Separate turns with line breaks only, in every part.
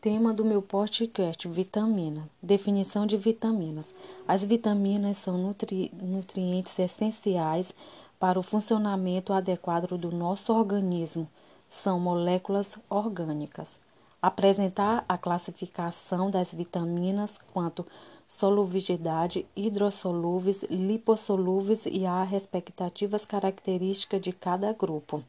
Tema do meu podcast: vitamina. Definição de vitaminas. As vitaminas são nutri nutrientes essenciais para o funcionamento adequado do nosso organismo. São moléculas orgânicas. Apresentar a classificação das vitaminas quanto solubilidade, hidrossolúveis, lipossolúveis e as respectivas características de cada grupo.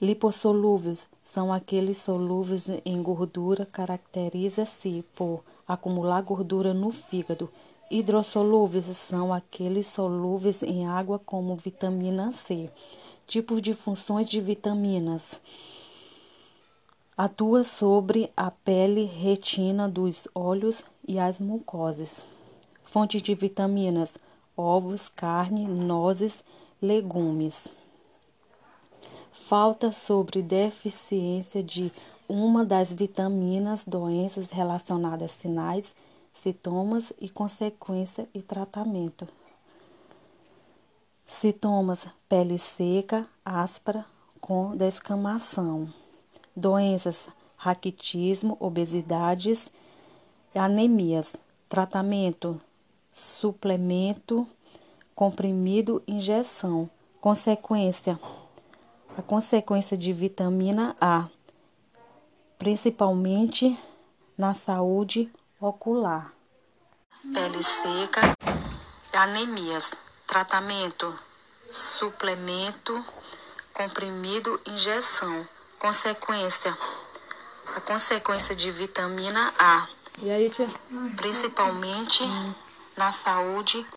Lipossolúveis são aqueles solúveis em gordura, caracteriza-se por acumular gordura no fígado. Hidrossolúveis são aqueles solúveis em água, como vitamina C. Tipos de funções de vitaminas. Atua sobre a pele, retina dos olhos e as mucosas. Fontes de vitaminas: ovos, carne, nozes, legumes falta sobre deficiência de uma das vitaminas, doenças relacionadas a sinais, sintomas e consequência e tratamento. Sintomas: pele seca, áspera, com descamação. Doenças: raquitismo, obesidades, anemias. Tratamento: suplemento, comprimido, injeção. Consequência: a consequência de vitamina A, principalmente na saúde ocular. Pele seca, anemias, tratamento, suplemento, comprimido, injeção. Consequência, a consequência de vitamina A,
e aí, tia?
principalmente na saúde